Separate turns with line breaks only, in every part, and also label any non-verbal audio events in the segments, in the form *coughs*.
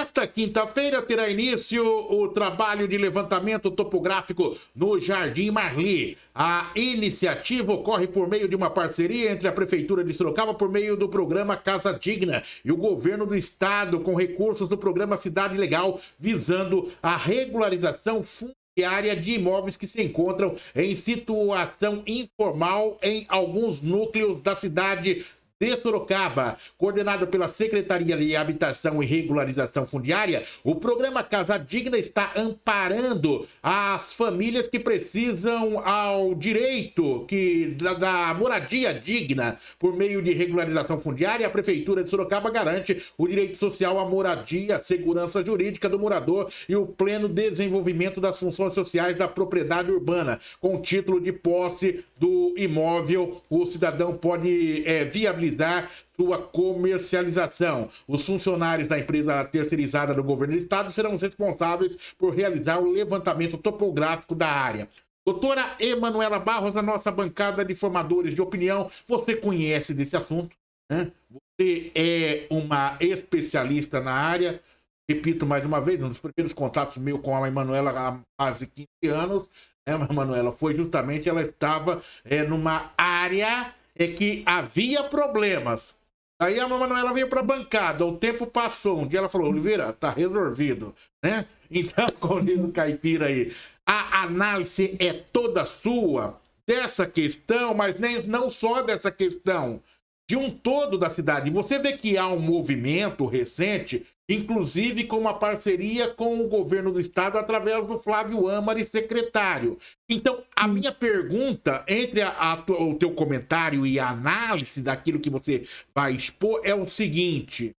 Nesta quinta-feira terá início o trabalho de levantamento topográfico no Jardim Marli. A iniciativa ocorre por meio de uma parceria entre a Prefeitura de Sorocaba por meio do programa Casa Digna e o governo do estado com recursos do programa Cidade Legal, visando a regularização fundiária de imóveis que se encontram em situação informal em alguns núcleos da cidade de Sorocaba, coordenado pela Secretaria de Habitação e Regularização Fundiária, o programa Casa Digna está amparando as famílias que precisam ao direito que da, da moradia digna por meio de regularização fundiária. A Prefeitura de Sorocaba garante o direito social à moradia, a segurança jurídica do morador e o pleno desenvolvimento das funções sociais da propriedade urbana. Com título de posse do imóvel, o cidadão pode é, viabilizar viabilizar sua comercialização. Os funcionários da empresa terceirizada do governo do estado serão responsáveis por realizar o levantamento topográfico da área. Doutora Emanuela Barros, a nossa bancada de formadores de opinião, você conhece desse assunto, né? Você é uma especialista na área. Repito mais uma vez, um dos primeiros contatos meu com a Emanuela há quase 15 anos, né, Emanuela, foi justamente ela estava é, numa área é que havia problemas. Aí a Manuela veio para a bancada, o tempo passou. Um dia ela falou: Oliveira, tá resolvido, né? *laughs* Então, *laughs* o caipira aí, a análise é toda sua dessa questão, mas nem, não só dessa questão, de um todo da cidade. Você vê que há um movimento recente inclusive com uma parceria com o governo do estado através do Flávio Amari, secretário. Então, a minha pergunta, entre a, a, o teu comentário e a análise daquilo que você vai expor, é o seguinte: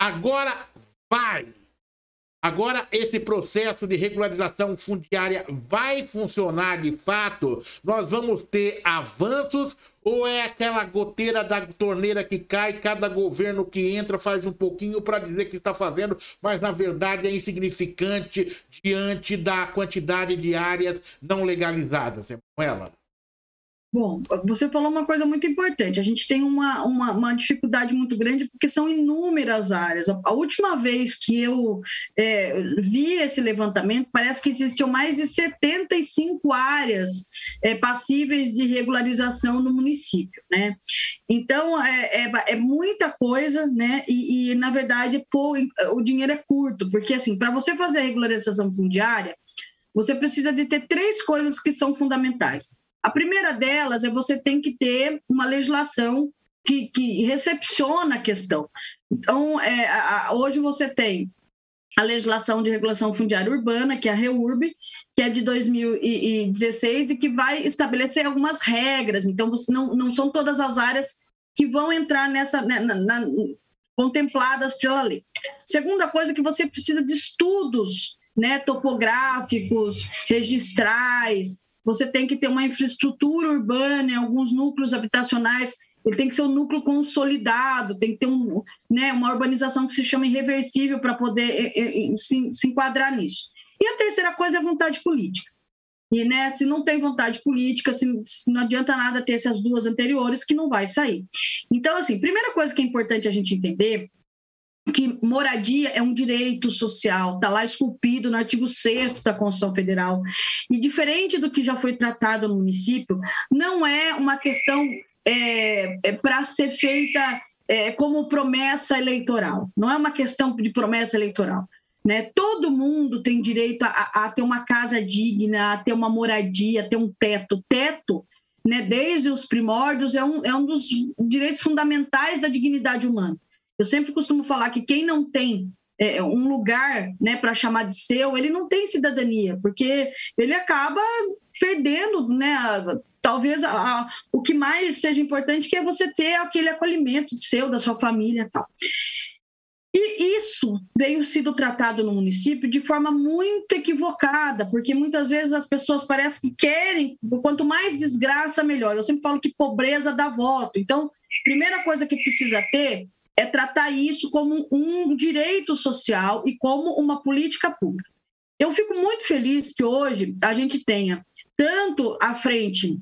agora vai. Agora, esse processo de regularização fundiária vai funcionar de fato? Nós vamos ter avanços ou é aquela goteira da torneira que cai, cada governo que entra faz um pouquinho para dizer que está fazendo, mas na verdade é insignificante diante da quantidade de áreas não legalizadas, Emanuela?
Bom, você falou uma coisa muito importante. A gente tem uma, uma, uma dificuldade muito grande porque são inúmeras áreas. A, última vez que eu é, vi esse levantamento, parece que existiam mais de 75 áreas é, passíveis de regularização no município. Né? Então, é, é, é muita coisa, né? E, e na verdade, pô, o dinheiro é curto, porque assim, para você fazer a regularização fundiária, você precisa de ter três coisas que são fundamentais a primeira delas é você tem que ter uma legislação que, que recepciona a questão. Então, é, a, hoje você tem a legislação de regulação fundiária urbana, que é a REURB, que é de 2016 e que vai estabelecer algumas regras. Então, você não, não são todas as áreas que vão entrar nessa né, na, na, contempladas pela lei. Segunda coisa é que você precisa de estudos né, topográficos, registrais, você tem que ter uma infraestrutura urbana alguns núcleos habitacionais ele tem que ser um núcleo consolidado, tem que ter um, né, uma urbanização que se chama irreversível para poder é, é, se, se, enquadrar nisso. E a terceira coisa é vontade política. E né, se não tem vontade política, se, se não adianta nada ter essas duas anteriores, que não vai sair. Então, assim, primeira coisa que é importante a gente entender que moradia é um direito social, está lá esculpido no artigo 6 da Constituição Federal. E diferente do que já foi tratado no município, não é uma questão é, é para ser feita é, como promessa eleitoral, não é uma questão de promessa eleitoral. Né? Todo mundo tem direito a, a ter uma casa digna, a ter uma moradia, a ter um teto. Teto, né, desde os primórdios, é um, é um dos direitos fundamentais da dignidade humana. Eu sempre costumo falar que quem não tem é, um lugar né, para chamar de seu, ele não tem cidadania, porque ele acaba perdendo, né, a, talvez a, a, o que mais seja importante que é você ter aquele acolhimento seu, da sua família tal. E isso veio sido tratado no município de forma muito equivocada, porque muitas vezes as pessoas parecem que querem, quanto mais desgraça, melhor. Eu sempre falo que pobreza dá voto. Então, primeira coisa que precisa ter é tratar isso como um direito social e como uma política pública. Eu fico muito feliz que hoje a gente tenha tanto à frente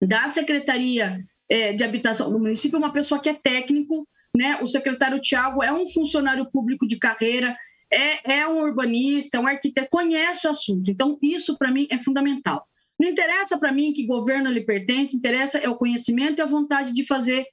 da Secretaria é, de Habitação do município uma pessoa que é técnico, né? O secretário Tiago é um funcionário público de carreira, é, é um urbanista, é um arquiteto, conhece o assunto. Então, isso para mim é fundamental. Não interessa para mim que governo lhe pertence, interessa é o conhecimento e a vontade de fazer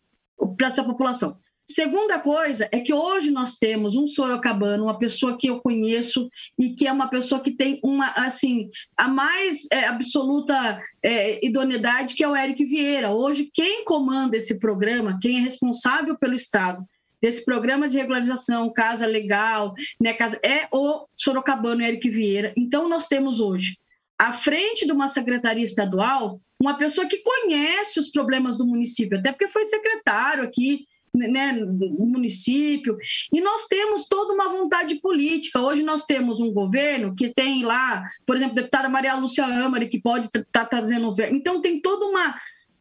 para essa população. Segunda coisa é que hoje nós temos um sorocabano, uma pessoa que eu conheço e que é uma pessoa que tem uma, assim, a mais é, absoluta é, idoneidade, que é o Eric Vieira. Hoje, quem comanda esse programa, quem é responsável pelo Estado desse programa de regularização, Casa Legal, né, casa, é o sorocabano Eric Vieira. Então, nós temos hoje, à frente de uma secretaria estadual, uma pessoa que conhece os problemas do município, até porque foi secretário aqui né, no município. E nós temos toda uma vontade política. Hoje nós temos um governo que tem lá, por exemplo, a deputada Maria Lúcia Amari, que pode estar tá trazendo. Então, tem toda uma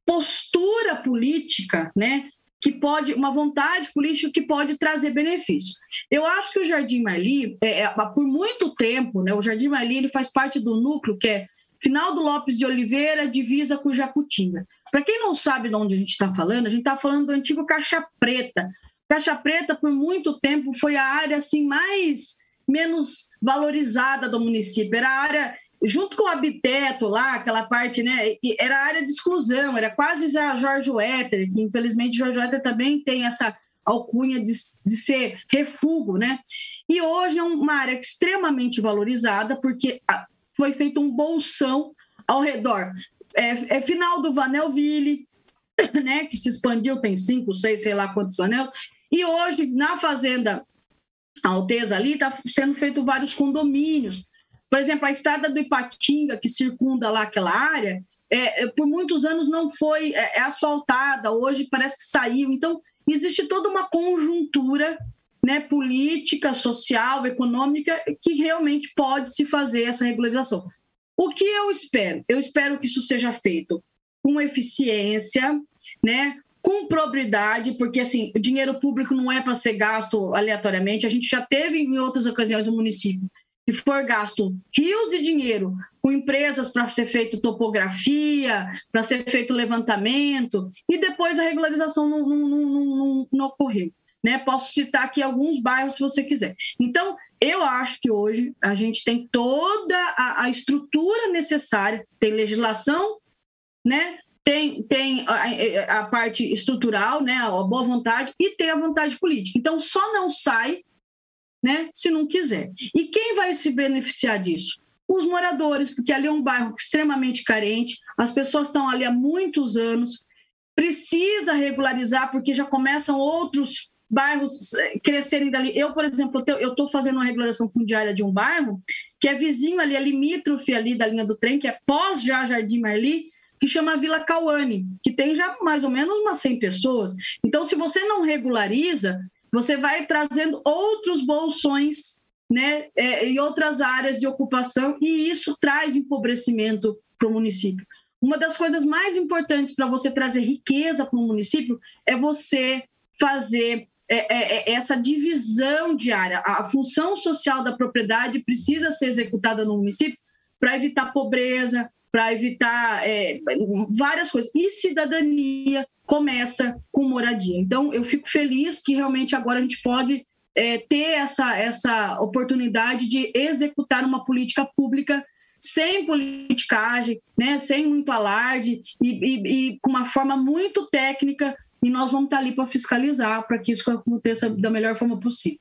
postura política, né? Que pode, uma vontade política que pode trazer benefícios. Eu acho que o Jardim Marli, é, é, por muito tempo, né, o Jardim Marli ele faz parte do núcleo que é Final do Lopes de Oliveira, divisa com Jacutinga. Para quem não sabe de onde a gente está falando, a gente está falando do antigo Caixa Preta. Caixa Preta, por muito tempo, foi a área assim mais menos valorizada do município. Era a área, junto com o Habiteto lá, aquela parte, né? Era a área de exclusão, era quase a Jorge Wetter, que infelizmente Jorge Wetter também tem essa alcunha de, de ser refúgio, né? E hoje é uma área extremamente valorizada, porque foi feito um bolsão ao redor. É, é final do Vanelville, *coughs* né, que se expandiu, tem cinco, seis, sei lá quantos anéis. E hoje, na Fazenda Alteza ali, está sendo feito vários condomínios. Por exemplo, a estrada do Ipatinga, que circunda lá aquela área, é, é por muitos anos não foi é, é asfaltada, hoje parece que saiu. Então, existe toda uma conjuntura né, política, social, econômica, que realmente pode se fazer essa regularização. O que eu espero? Eu espero que isso seja feito com eficiência, né, com probidade, porque assim, o dinheiro público não é para ser gasto aleatoriamente. A gente já teve em outras ocasiões no município que for gasto rios de dinheiro com empresas para ser feito topografia, para ser feito levantamento, e depois a regularização não, não, não, não, não ocorreu. Né? Posso citar aqui alguns bairros se você quiser. Então, eu acho que hoje a gente tem toda a, a estrutura necessária, tem legislação, né? tem, tem a, a, parte estrutural, né? a boa vontade, e tem a vontade política. Então, só não sai né? se não quiser. E quem vai se beneficiar disso? Os moradores, porque ali é um bairro extremamente carente, as pessoas estão ali há muitos anos, precisa regularizar, porque já começam outros bairros eh, crescerem dali. Eu, por exemplo, eu estou fazendo uma regulação fundiária de um bairro que é vizinho ali, é limítrofe ali da linha do trem, que é pós já Jardim Marli, que chama Vila Cauane, que tem já mais ou menos umas 100 pessoas. Então, se você não regulariza, você vai trazendo outros bolsões né, é, em outras áreas de ocupação, e isso traz empobrecimento para o município. Uma das coisas mais importantes para você trazer riqueza para o município é você fazer é, é, essa divisão diária. A função social da propriedade precisa ser executada no município para evitar pobreza, para evitar é, várias coisas. E cidadania começa com moradia. Então, eu fico feliz que realmente agora a gente pode é, ter essa, essa oportunidade de executar uma política pública sem politicagem, né, sem muito alarde e, e, e com uma forma muito técnica e nós vamos estar ali para fiscalizar para que isso aconteça da melhor forma possível.